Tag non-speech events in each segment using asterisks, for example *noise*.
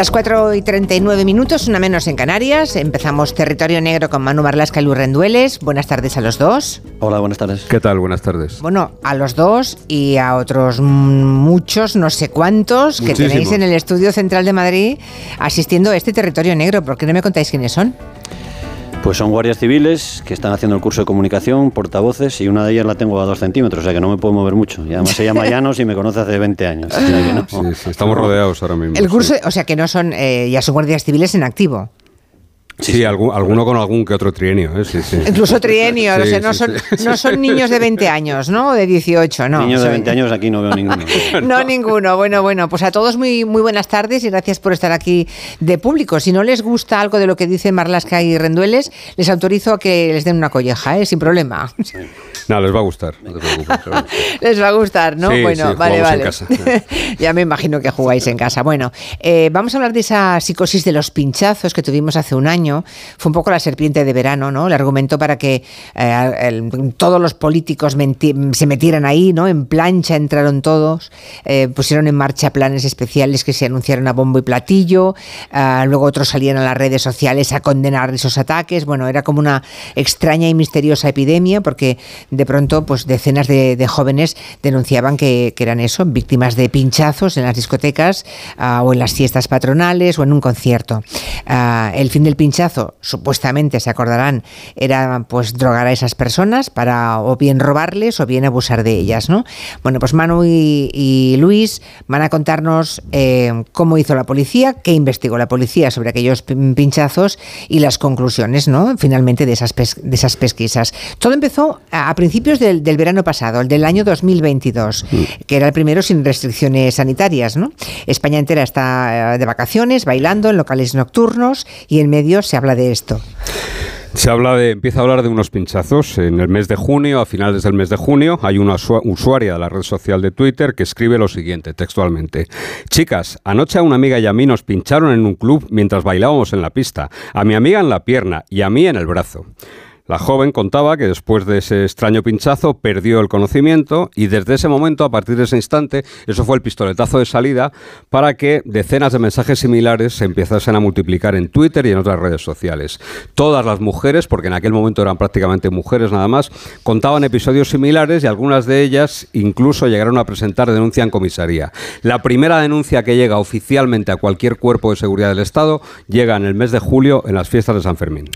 Las 4 y 39 minutos, una menos en Canarias. Empezamos Territorio Negro con Manu Marlasca y Luis Rendueles. Buenas tardes a los dos. Hola, buenas tardes. ¿Qué tal? Buenas tardes. Bueno, a los dos y a otros muchos, no sé cuántos, que tenéis en el Estudio Central de Madrid asistiendo a este Territorio Negro. ¿Por qué no me contáis quiénes son? Pues son guardias civiles que están haciendo el curso de comunicación, portavoces, y una de ellas la tengo a dos centímetros, o sea que no me puedo mover mucho. Y además se llama *laughs* Llanos y me conoce hace 20 años. sí, estamos rodeados ahora mismo. El curso, o sea que no son, eh, ya son guardias civiles en activo. Sí, alguno con algún que otro trienio. ¿eh? Incluso trienio, o sea, no, son, no son niños de 20 años, ¿no? O de 18, no. Niños de 20 años aquí no veo ninguno. *laughs* no, ninguno. Bueno, bueno, pues a todos muy, muy buenas tardes y gracias por estar aquí de público. Si no les gusta algo de lo que dicen Marlasca y Rendueles, les autorizo a que les den una colleja, ¿eh? sin problema. No, les va a gustar, no te preocupes. les va a gustar, *laughs* ¿no? bueno, vale, vale. *laughs* ya me imagino que jugáis en casa. Bueno, eh, vamos a hablar de esa psicosis de los pinchazos que tuvimos hace un año fue un poco la serpiente de verano, ¿no? El argumento para que eh, todos los políticos se metieran ahí, ¿no? En plancha entraron todos, eh, pusieron en marcha planes especiales que se anunciaron a bombo y platillo, ah, luego otros salían a las redes sociales a condenar esos ataques, bueno, era como una extraña y misteriosa epidemia porque de pronto pues decenas de, jóvenes denunciaban que, eran eso, víctimas de pinchazos en las discotecas ah, o en las fiestas patronales o en un concierto. Ah, el fin del pinchazo supuestamente se acordarán, era pues drogar a esas personas para o bien robarles o bien abusar de ellas, ¿no? Bueno, pues Manu y, Luis van a contarnos eh, cómo hizo la policía, qué investigó la policía sobre aquellos pinchazos y las conclusiones, ¿no? Finalmente de esas, de esas pesquisas. Todo empezó a, principios del, verano pasado, el del año 2022, mm. que era el primero sin restricciones sanitarias, ¿no? España entera está eh, de vacaciones, bailando en locales nocturnos y en medios se habla de esto? Se habla de, empieza a hablar de unos pinchazos. En el mes de junio, a finales del mes de junio, hay una usuaria de la red social de Twitter que escribe lo siguiente, textualmente. Chicas, anoche a una amiga y a mí nos pincharon en un club mientras bailábamos en la pista. A mi amiga en la pierna y a mí en el brazo. La joven contaba que después de ese extraño pinchazo perdió el conocimiento y desde ese momento, a partir de ese instante, eso fue el pistoletazo de salida para que decenas de mensajes similares se empezasen a multiplicar en Twitter y en otras redes sociales. Todas las mujeres, porque en aquel momento eran prácticamente mujeres nada más, contaban episodios similares y algunas de ellas incluso llegaron a presentar denuncia en comisaría. La primera denuncia que llega oficialmente a cualquier cuerpo de seguridad del Estado llega en el mes de julio en las fiestas de San Fermín.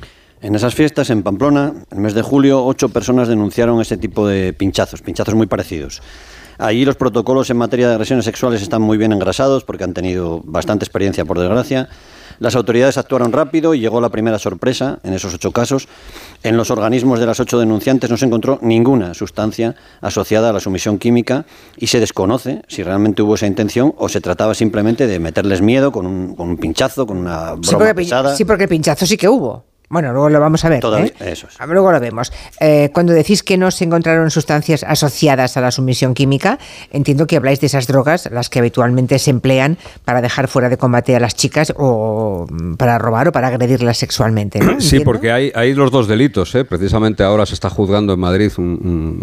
En esas fiestas, en Pamplona, el mes de julio, ocho personas denunciaron ese tipo de pinchazos, pinchazos muy parecidos. Allí los protocolos en materia de agresiones sexuales están muy bien engrasados porque han tenido bastante experiencia, por desgracia. Las autoridades actuaron rápido y llegó la primera sorpresa en esos ocho casos. En los organismos de las ocho denunciantes no se encontró ninguna sustancia asociada a la sumisión química y se desconoce si realmente hubo esa intención o se trataba simplemente de meterles miedo con un, pinchazo, con una broma pesada. Sí, porque el pinchazo sí que hubo. Bueno, luego lo vamos a ver. ¿eh? eso es. Luego lo vemos. Eh, cuando decís que no se encontraron sustancias asociadas a la sumisión química, entiendo que habláis de esas drogas, las que habitualmente se emplean para dejar fuera de combate a las chicas o para robar o para agredirlas sexualmente. Sí, porque hay, hay los dos delitos. ¿eh? Precisamente ahora se está juzgando en Madrid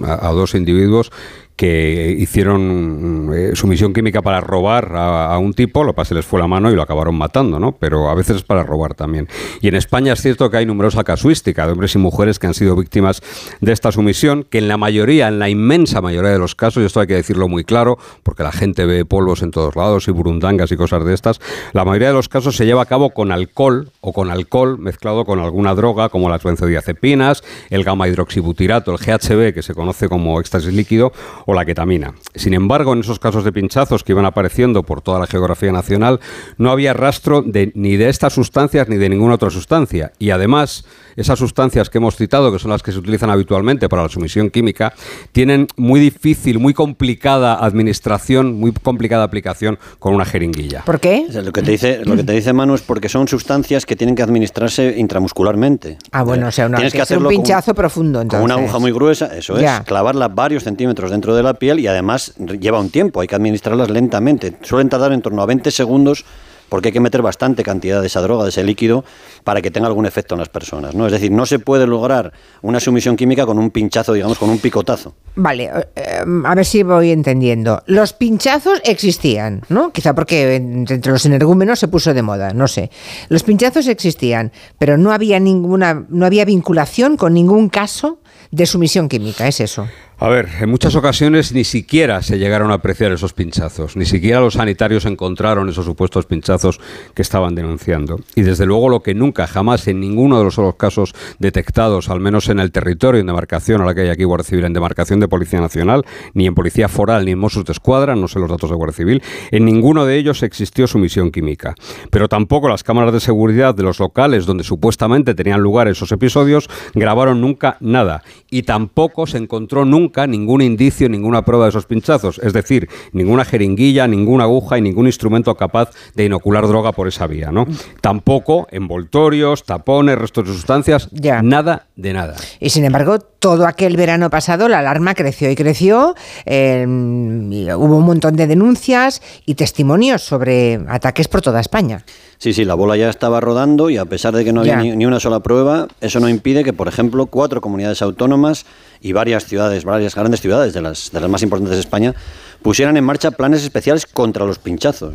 a, a dos individuos que hicieron eh, sumisión química para robar a, un tipo, lo pasé les fue la mano y lo acabaron matando, ¿no? Pero a veces es para robar también. Y en España es cierto que hay numerosa casuística de hombres y mujeres que han sido víctimas de esta sumisión, que en la mayoría, en la inmensa mayoría de los casos, y esto hay que decirlo muy claro, porque la gente ve polvos en todos lados y burundangas y cosas de estas, la mayoría de los casos se lleva a cabo con alcohol o con alcohol mezclado con alguna droga como las benzodiazepinas, el gamma hidroxibutirato, el GHB, que se conoce como éxtasis líquido, o la ketamina. Sin embargo, en esos casos de pinchazos que iban apareciendo por toda la geografía nacional, no había rastro de, ni de estas sustancias ni de ninguna otra sustancia. Y además, esas sustancias que hemos citado, que son las que se utilizan habitualmente para la sumisión química, tienen muy difícil, muy complicada administración, muy complicada aplicación con una jeringuilla. ¿Por qué? lo, que te dice, lo que te dice Manu es porque son sustancias que tienen que administrarse intramuscularmente. Ah, bueno, o sea, tienes que, hacer un pinchazo profundo. Entonces. Con una aguja muy gruesa, eso es, clavarla varios centímetros dentro de la piel y además lleva un tiempo, hay que administrarlas lentamente. Suelen tardar en torno a 20 segundos porque hay que meter bastante cantidad de esa droga, de ese líquido, para que tenga algún efecto en las personas. ¿no? Es decir, no se puede lograr una sumisión química con un pinchazo, digamos, con un picotazo. Vale, eh, a ver si voy entendiendo. Los pinchazos existían, ¿no? Quizá porque entre los energúmenos se puso de moda, no sé. Los pinchazos existían, pero no había ninguna, no había vinculación con ningún caso de sumisión química, es eso. A ver, en muchas ocasiones ni siquiera se llegaron a apreciar esos pinchazos, ni siquiera los sanitarios encontraron esos supuestos pinchazos que estaban denunciando. Y desde luego lo que nunca, jamás, en ninguno de los casos detectados, al menos en el territorio en demarcación, a la que hay aquí Guardia Civil, en demarcación de Policía Nacional, ni en Policía Foral, ni en Mossos de Escuadra, no sé los datos de Guardia Civil, en ninguno de ellos existió sumisión química. Pero tampoco las cámaras de seguridad de los locales donde supuestamente tenían lugar esos episodios grabaron nunca nada. Y tampoco se encontró nunca ningún indicio, ninguna prueba de esos pinchazos. Es decir, ninguna jeringuilla, ninguna aguja y ningún instrumento capaz de inocular droga por esa vía. ¿no? Tampoco envoltorios, tapones, restos de sustancias, nada de nada. Y sin embargo, todo aquel verano pasado la alarma creció y creció. Em, hubo un montón de denuncias y testimonios sobre ataques por toda España. Sí, sí, la bola ya estaba rodando y a pesar de que no había ni, una sola prueba, eso no impide que, por ejemplo, cuatro comunidades autónomas y varias ciudades, varias grandes ciudades de las, de las más importantes de España, pusieran en marcha planes especiales contra los pinchazos.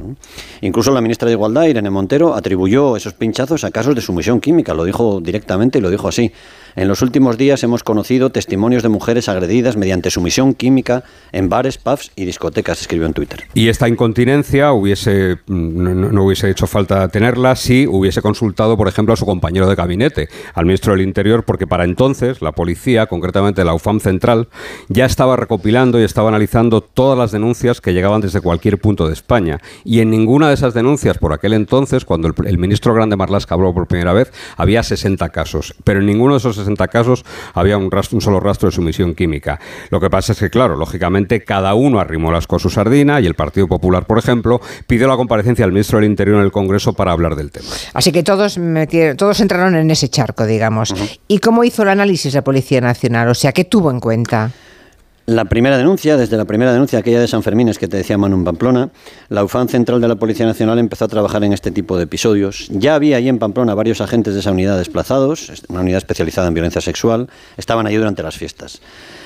Incluso la ministra de Igualdad, Irene Montero, atribuyó esos pinchazos a casos de sumisión química, lo dijo directamente y lo dijo así. En los últimos días hemos conocido testimonios de mujeres agredidas mediante sumisión química en bares, pubs y discotecas, escribió en Twitter. Y esta incontinencia hubiese no, hubiese hecho falta tenerla si hubiese consultado, por ejemplo, a su compañero de gabinete, al ministro del Interior, porque para entonces la policía, concretamente la UFAM Central, ya estaba recopilando y estaba analizando todas las denuncias que llegaban desde cualquier punto de España. Y en ninguna de esas denuncias, por aquel entonces, cuando el, ministro Grande Marlasca habló por primera vez, había 60 casos. Pero en ninguno de esos 60 casos había un, rastro, un solo rastro de sumisión química. Lo que pasa es que, claro, lógicamente cada uno arrimó las con su sardina y el Partido Popular, por ejemplo, pidió la comparecencia al ministro del Interior en el Congreso para hablar del tema. Así que todos, metieron, todos entraron en ese charco, digamos. ¿Y cómo hizo el análisis la Policía Nacional? O sea, ¿qué tuvo en cuenta? La primera denuncia, desde la primera denuncia, aquella de San Fermín, es que te decía Manu en Pamplona, la UFAN Central de la Policía Nacional empezó a trabajar en este tipo de episodios. Ya había allí en Pamplona varios agentes de esa unidad desplazados, una unidad especializada en violencia sexual, estaban allí durante las fiestas.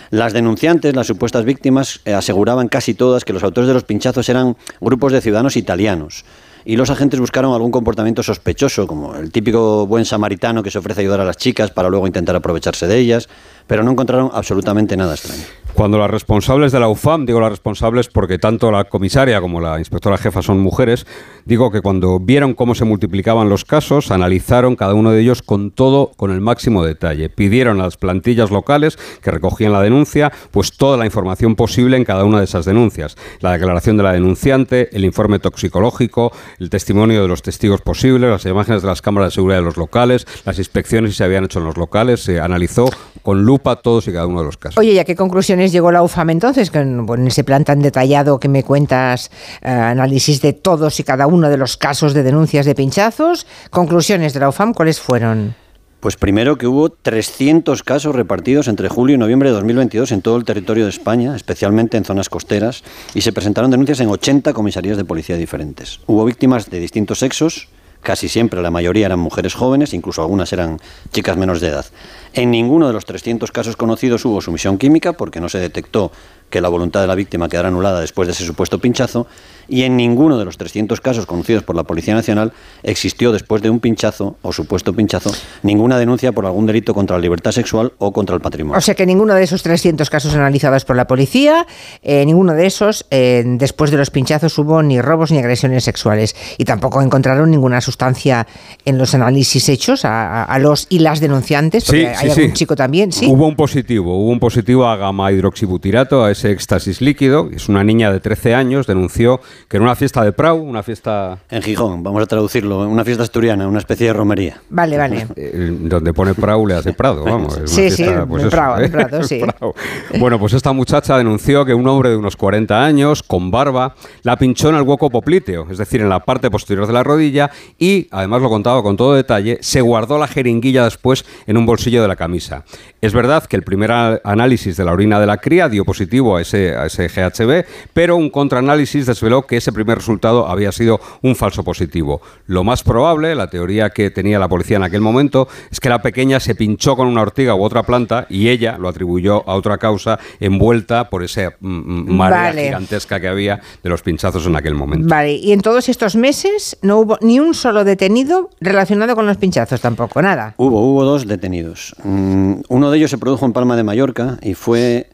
Las denunciantes, las supuestas víctimas, eh, aseguraban casi todas que los autores de los pinchazos eran grupos de ciudadanos italianos y los agentes buscaron algún comportamiento sospechoso, como el típico buen samaritano que se ofrece a ayudar a las chicas para luego intentar aprovecharse de ellas, pero no encontraron absolutamente nada extraño. Cuando las responsables de la UFAM, digo las responsables porque tanto la comisaria como la inspectora jefa son mujeres, digo que cuando vieron cómo se multiplicaban los casos, analizaron cada uno de ellos con todo, con el máximo detalle. Pidieron a las plantillas locales que recogían la denuncia, pues toda la información posible en cada una de esas denuncias. La declaración de la denunciante, el informe toxicológico, el testimonio de los testigos posibles, las imágenes de las cámaras de seguridad de los locales, las inspecciones que se habían hecho en los locales, se analizó con lupa todos y cada uno de los casos. Oye, ¿y a qué conclusiones llegó la UFAM entonces? en ese plan tan detallado que me cuentas, eh, análisis de todos y cada uno de los casos de denuncias de pinchazos, conclusiones de la UFAM, ¿cuáles fueron? Pues primero que hubo 300 casos repartidos entre julio y noviembre de 2022 en todo el territorio de España, especialmente en zonas costeras, y se presentaron denuncias en 80 comisarías de policía diferentes. Hubo víctimas de distintos sexos, casi siempre la mayoría eran mujeres jóvenes, incluso algunas eran chicas menos de edad. En ninguno de los 300 casos conocidos hubo sumisión química porque no se detectó que la voluntad de la víctima quedara anulada después de ese supuesto pinchazo y en ninguno de los 300 casos conocidos por la Policía Nacional existió después de un pinchazo o supuesto pinchazo ninguna denuncia por algún delito contra la libertad sexual o contra el patrimonio. O sea que ninguno de esos 300 casos analizados por la policía, eh, ninguno de esos eh, después de los pinchazos hubo ni robos ni agresiones sexuales y tampoco encontraron ninguna sustancia en los análisis hechos a, los y las denunciantes, porque hay algún chico también, sí. Hubo un positivo, hubo un positivo a gamma hidroxibutirato, a ese éxtasis líquido, es una niña de 13 años, denunció que era una fiesta de Prau, una fiesta... En Gijón, vamos a traducirlo, una fiesta asturiana, una especie de romería. Vale, vale. *laughs* Eh, donde pone Prau le hace Prado, vamos. sí, sí, pues Prado, ¿eh? sí. *laughs* Bueno, pues esta muchacha denunció que un hombre de unos 40 años, con barba, la pinchó en el hueco popliteo, es decir, en la parte posterior de la rodilla, y, además lo contaba con todo detalle, se guardó la jeringuilla después en un bolsillo de la camisa. Es verdad que el primer análisis de la orina de la cría dio positivo a ese, a ese GHB, pero un contraanálisis desveló que ese primer resultado había sido un falso positivo. Lo más probable, la teoría que tenía la policía en aquel momento, es que la pequeña se pinchó con una ortiga u otra planta y ella lo atribuyó a otra causa envuelta por esa mm, mm, marea gigantesca que había de los pinchazos en aquel momento. Vale, y en todos estos meses no hubo ni un solo detenido relacionado con los pinchazos tampoco, nada. Hubo, hubo dos detenidos. Mm, de ellos se produjo en Palma de Mallorca y fue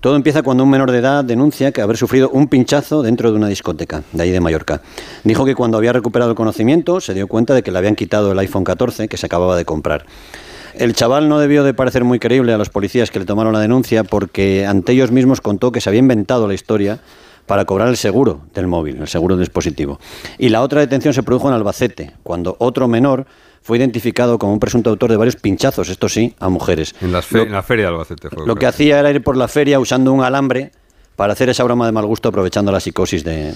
todo empieza cuando un menor de edad denuncia que haber sufrido un pinchazo dentro de una discoteca, de ahí de Mallorca. Dijo que cuando había recuperado el conocimiento se dio cuenta de que le habían quitado el iPhone 14 que se acababa de comprar. El chaval no debió de parecer muy creíble a los policías que le tomaron la denuncia porque ante ellos mismos contó que se había inventado la historia para cobrar el seguro del móvil, el seguro del dispositivo. Y la otra detención se produjo en Albacete, cuando otro menor fue identificado como un presunto autor de varios pinchazos, esto sí, a mujeres. En, la feria de Albacete. lo que hacía era ir por la feria usando un alambre para hacer esa broma de mal gusto aprovechando la psicosis de,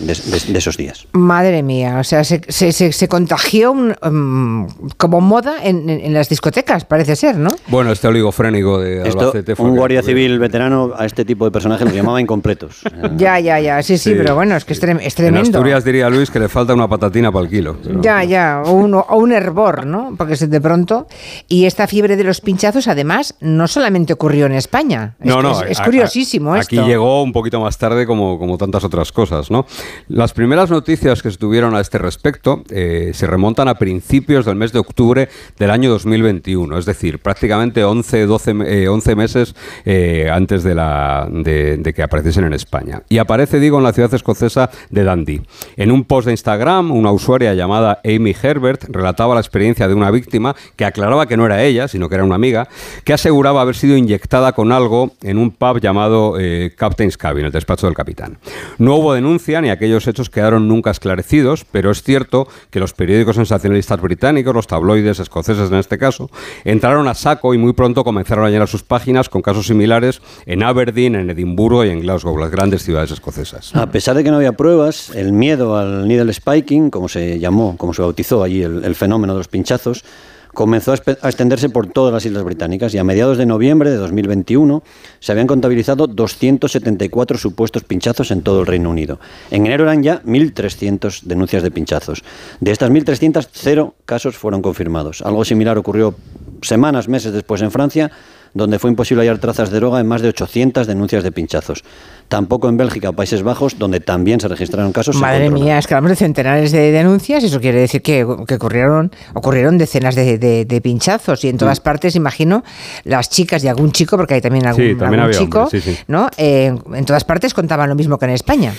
esos días. Madre mía, o sea, se, se, contagió um, como moda en, las discotecas, parece ser, ¿no? Bueno, este oligofrénico de Albacete Un guardia civil veterano a este tipo de personajes los llamaba incompletos. *laughs* ya, ya, ya, sí, sí, pero bueno, es que es, tremendo. En Asturias diría Luis que le falta una patatina para el kilo. Ya, ya, o un, o un hervor, ¿no? Porque de pronto... Y esta fiebre de los pinchazos, además, no solamente ocurrió en España. no, no, es, curiosísimo esto. Aquí llegó un poquito más tarde como, como tantas otras cosas. ¿no? Las primeras noticias que se tuvieron a este respecto eh, se remontan a principios del mes de octubre del año 2021, es decir, prácticamente 11, 12, 11 meses eh, antes de, la, de, que apareciesen en España. Y aparece, digo, en la ciudad escocesa de Dundee. En un post de Instagram, una usuaria llamada Amy Herbert relataba la experiencia de una víctima que aclaraba que no era ella, sino que era una amiga, que aseguraba haber sido inyectada con algo en un pub llamado eh, Captain's Cabin en el despacho del capitán. No hubo denuncia ni aquellos hechos quedaron nunca esclarecidos, pero es cierto que los periódicos sensacionalistas británicos, los tabloides escoceses en este caso, entraron a saco y muy pronto comenzaron a llenar sus páginas con casos similares en Aberdeen, en Edimburgo y en Glasgow, las grandes ciudades escocesas. A pesar de que no había pruebas, el miedo al needle spiking, como se llamó, como se bautizó allí el fenómeno de los pinchazos, comenzó a extenderse por todas las islas británicas y a mediados de noviembre de 2021 se habían contabilizado 274 supuestos pinchazos en todo el Reino Unido. En enero eran ya 1.300 denuncias de pinchazos. De estas 1.300, cero casos fueron confirmados. Algo similar ocurrió semanas, meses después en Francia, donde fue imposible hallar trazas de droga en más de 800 denuncias de pinchazos. Tampoco en Bélgica o Países Bajos, donde también se registraron casos. Madre mía, es que hablamos de centenares de denuncias, eso quiere decir que, ocurrieron, ocurrieron decenas de, pinchazos y en todas mm. partes, imagino, las chicas y algún chico, porque hay también algún, chico, ¿no? Eh, en todas partes contaban lo mismo que en España.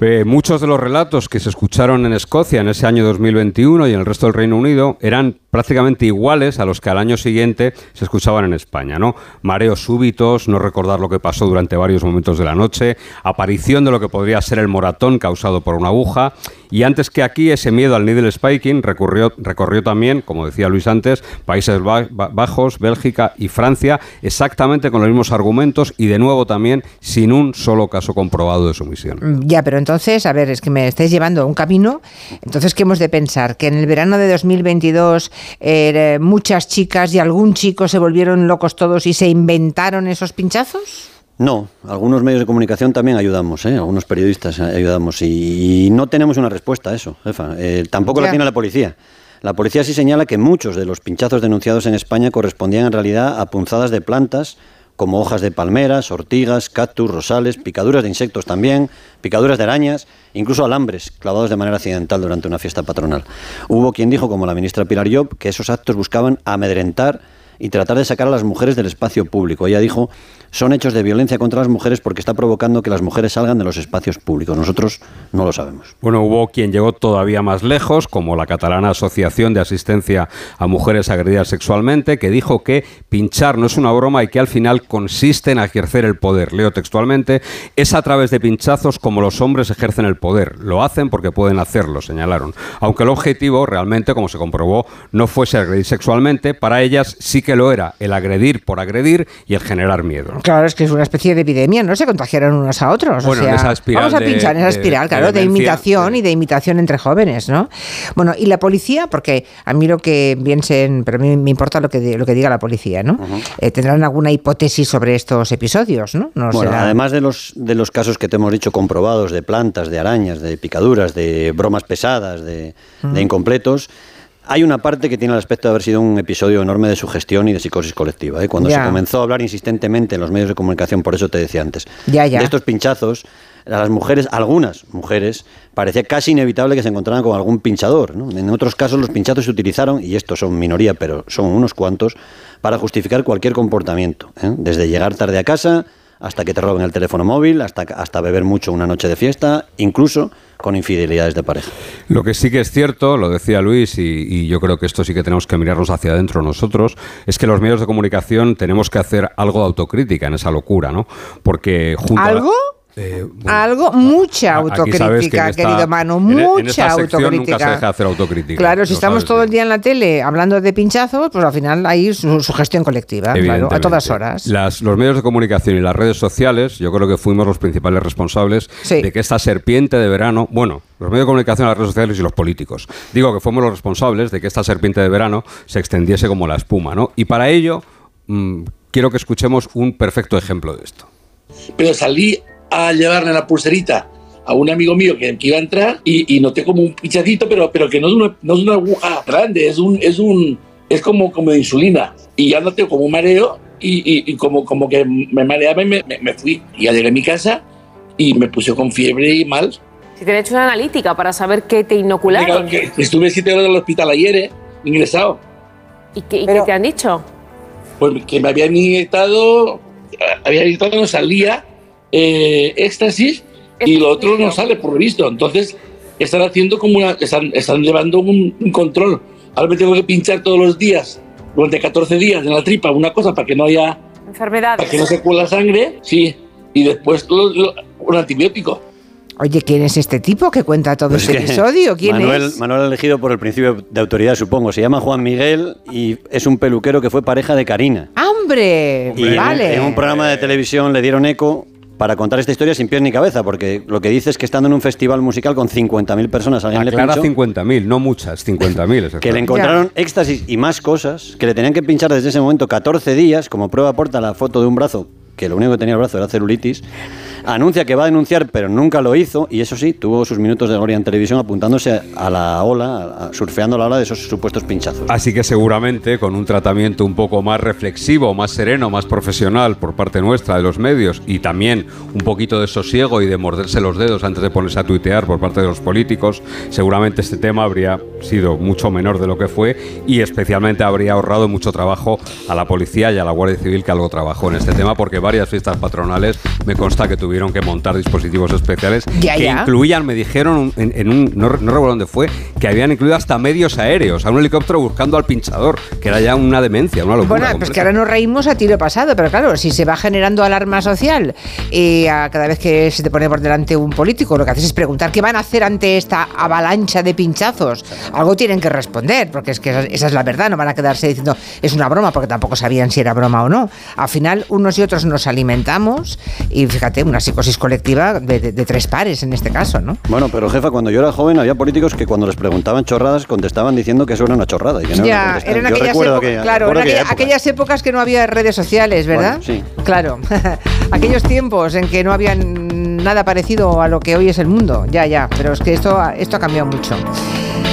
Eh, muchos de los relatos que se escucharon en Escocia en ese año 2021 y en el resto del Reino Unido eran prácticamente iguales a los que al año siguiente se escuchaban en España, ¿no? Mareos súbitos, no recordar lo que pasó durante varios momentos de la noche, aparición de lo que podría ser el moratón causado por una aguja, y antes que aquí ese miedo al needle spiking recorrió también, como decía Luis antes, Países Bajos, Bélgica y Francia, exactamente con los mismos argumentos y de nuevo también sin un solo caso comprobado de sumisión. Mm, ya, pero entonces, a ver, es que me estáis llevando a un camino, entonces, ¿qué hemos de pensar? ¿Que en el verano de 2022 eh, muchas chicas y algún chico se volvieron locos todos y se inventaron esos pinchazos? No, algunos medios de comunicación también ayudamos, ¿eh? algunos periodistas ayudamos y, no tenemos una respuesta a eso, jefa. Eh, tampoco la tiene la policía. La policía sí señala que muchos de los pinchazos denunciados en España correspondían en realidad a punzadas de plantas como hojas de palmeras, ortigas, cactus, rosales, picaduras de insectos también, picaduras de arañas, incluso alambres clavados de manera accidental durante una fiesta patronal. Hubo quien dijo, como la ministra Pilar Job, que esos actos buscaban amedrentar y tratar de sacar a las mujeres del espacio público. Ella dijo son hechos de violencia contra las mujeres porque está provocando que las mujeres salgan de los espacios públicos. Nosotros no lo sabemos. Bueno, hubo quien llegó todavía más lejos, como la catalana Asociación de Asistencia a Mujeres Agredidas Sexualmente, que dijo que pinchar no es una broma y que al final consiste en ejercer el poder. Leo textualmente, es a través de pinchazos como los hombres ejercen el poder. Lo hacen porque pueden hacerlo, señalaron. Aunque el objetivo realmente, como se comprobó, no fuese agredir sexualmente, para ellas sí que lo era el agredir por agredir y el generar miedo. Claro, es que es una especie de epidemia, no se contagiaron unos a otros. Bueno, esa espiral vamos a pinchar en esa espiral, claro, de, imitación y de imitación entre jóvenes, ¿no? Bueno, y la policía, porque a mí lo que piensen, pero a mí me importa lo que, lo que diga la policía, ¿no? Eh, ¿Tendrán alguna hipótesis sobre estos episodios, no? bueno, además de los, de los casos que te hemos dicho comprobados de plantas, de arañas, de picaduras, de bromas pesadas, de, de incompletos, hay una parte que tiene el aspecto de haber sido un episodio enorme de sugestión y de psicosis colectiva. ¿eh? Cuando se comenzó a hablar insistentemente en los medios de comunicación, por eso te decía antes, de estos pinchazos, a las mujeres, algunas mujeres, parecía casi inevitable que se encontraran con algún pinchador. En otros casos los pinchazos se utilizaron, y estos son minoría, pero son unos cuantos, para justificar cualquier comportamiento. ¿eh? Desde llegar tarde a casa hasta que te roben el teléfono móvil, hasta, hasta beber mucho una noche de fiesta, incluso con infidelidades de pareja. Lo que sí que es cierto, lo decía Luis, y, yo creo que esto sí que tenemos que mirarnos hacia adentro nosotros, es que los medios de comunicación tenemos que hacer algo de autocrítica en esa locura, ¿no? Porque junto ¿Algo? Eh, Algo, mucha autocrítica, querido Manu, mucha autocrítica. Nunca se deja hacer autocrítica. Claro, si estamos todo el día en la tele hablando de pinchazos, pues al final hay su, gestión colectiva, claro, a todas horas. los medios de comunicación y las redes sociales, yo creo que fuimos los principales responsables de que esta serpiente de verano, bueno, los medios de comunicación, las redes sociales y los políticos, digo que fuimos los responsables de que esta serpiente de verano se extendiese como la espuma, ¿no? Y para ello, mm, quiero que escuchemos un perfecto ejemplo de esto. Pero salí a llevarle la pulserita a un amigo mío que, iba a entrar y, noté como un pinchacito, pero, pero que no es, una, no es una aguja grande, es un, es un, es como, como de insulina. Y ya noté como un mareo y, y, como, como que me mareaba y me, me, fui. Y ya llegué a mi casa y me puse con fiebre y mal. Si te han hecho una analítica para saber qué te inocularon. estuve siete horas en el hospital ayer, ¿eh? ingresado. ¿Y, qué, qué, te han dicho? Pues que me habían inyectado, había inyectado, no salía eh, éxtasis y lo otro no sale por lo visto. Entonces están haciendo como una, están, están llevando un, control. Ahora me tengo que pinchar todos los días, durante 14 días en la tripa, una cosa para que no haya enfermedad, para que no se cuela la sangre, sí, y después un antibiótico. Oye, ¿quién es este tipo que cuenta todo pues este episodio? ¿Quién Manuel, es? Manuel elegido por el principio de autoridad, supongo. Se llama Juan Miguel y es un peluquero que fue pareja de Karina. ¡Hombre! Y vale. en, un programa de televisión le dieron eco para contar esta historia sin pies ni cabeza, porque lo que dice es que estando en un festival musical con 50.000 personas, alguien Aclara le 50.000, no muchas, 50.000. que le encontraron éxtasis y más cosas, que le tenían que pinchar desde ese momento 14 días, como prueba aporta la foto de un brazo, que lo único que tenía el brazo era celulitis, anuncia que va a denunciar, pero nunca lo hizo, y eso sí, tuvo sus minutos de gloria en televisión apuntándose a la ola, surfeando la ola de esos supuestos pinchazos. Así que seguramente con un tratamiento un poco más reflexivo, más sereno, más profesional por parte nuestra de los medios y también un poquito de sosiego y de morderse los dedos antes de ponerse a tuitear por parte de los políticos, seguramente este tema habría sido mucho menor de lo que fue y especialmente habría ahorrado mucho trabajo a la policía y a la Guardia Civil que algo trabajó en este tema porque varias fiestas patronales me consta que tuvieron tuvieron que montar dispositivos especiales que incluían, me dijeron, en, un, no, recuerdo dónde fue, que habían incluido hasta medios aéreos, a un helicóptero buscando al pinchador, que era ya una demencia, una locura. Bueno, pues que ahora nos reímos a tiro pasado, pero claro, si se va generando alarma social y a cada vez que se te pone por delante un político, lo que haces es preguntar qué van a hacer ante esta avalancha de pinchazos. Algo tienen que responder, porque es que esa, esa es la verdad, no van a quedarse diciendo es una broma, porque tampoco sabían si era broma o no. Al final, unos y otros nos alimentamos y fíjate, una psicosis colectiva de, tres pares en este caso, ¿no? Bueno, pero jefa, cuando yo era joven había políticos que cuando les preguntaban chorradas contestaban diciendo que eso era una chorrada. Y que no ya, eran aquellas, claro, aquellas épocas que no había redes sociales, ¿verdad? sí. Claro, *laughs* aquellos tiempos en que no había nada parecido a lo que hoy es el mundo, ya, ya, pero es que esto, esto ha cambiado mucho.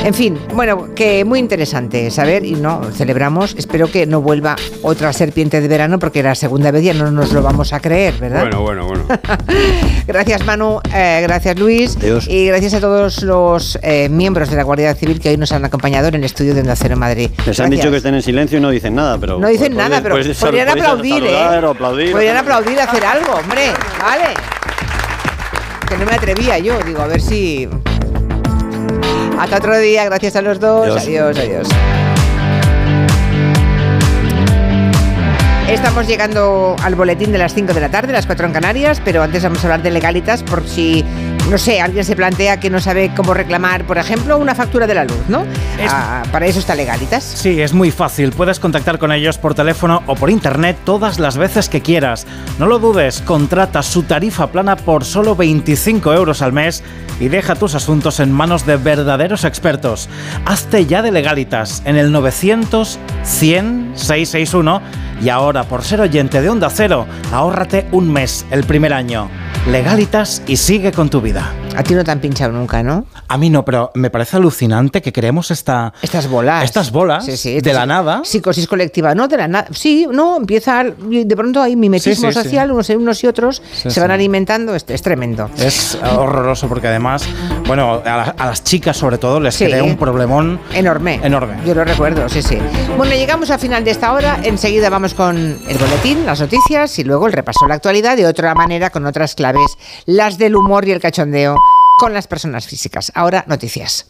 En fin, bueno, que muy interesante saber y no celebramos. Espero que no vuelva otra serpiente de verano porque la segunda vez ya no nos lo vamos a creer, ¿verdad? Bueno, bueno, bueno. *laughs* gracias Manu, eh, gracias Luis y gracias a todos los eh, miembros de la Guardia Civil que hoy nos han acompañado en el estudio de Onda Cero Madrid. Les han dicho que estén en silencio y no dicen nada, pero no dicen nada, pero podrían aplaudir, ¿eh? aplaudir, podrían aplaudir, hacer algo, hombre, vale. Que no me atrevía yo, digo, a ver si hasta otro día, gracias a los dos. Adiós, adiós. Estamos llegando al boletín de las 5 de la tarde, las 4 en Canarias, pero antes vamos a hablar de legalitas por si no sé, alguien se plantea que no sabe cómo reclamar, por ejemplo, una factura de la luz, ¿no? Ah, para eso está Legalitas. Sí, es muy fácil. Puedes contactar con ellos por teléfono o por internet todas las veces que quieras. No lo dudes, contrata su tarifa plana por solo 25 euros al mes y deja tus asuntos en manos de verdaderos expertos. Hazte ya de Legalitas en el 900 100 661 y ahora por ser oyente de Onda Cero, ahórrate un mes el primer año legalitas y sigue con tu vida. A ti no te han pinchado nunca, ¿no? A mí no, pero me parece alucinante que creemos esta, estas bolas. Estas bolas de la nada. Psicosis colectiva, no de la nada. Sí, no, empieza. De pronto hay mimetismo social, unos, unos y otros se van alimentando. Es, es, tremendo. Es horroroso porque además, bueno, a, las chicas sobre todo les crea un problemón enorme. Enorme. Yo lo recuerdo, sí, sí. Bueno, llegamos al final de esta hora. Enseguida vamos con el boletín, las noticias y luego el repaso de la actualidad de otra manera con otras claves, las del humor y el cachondeo con las personas físicas. Ahora, noticias.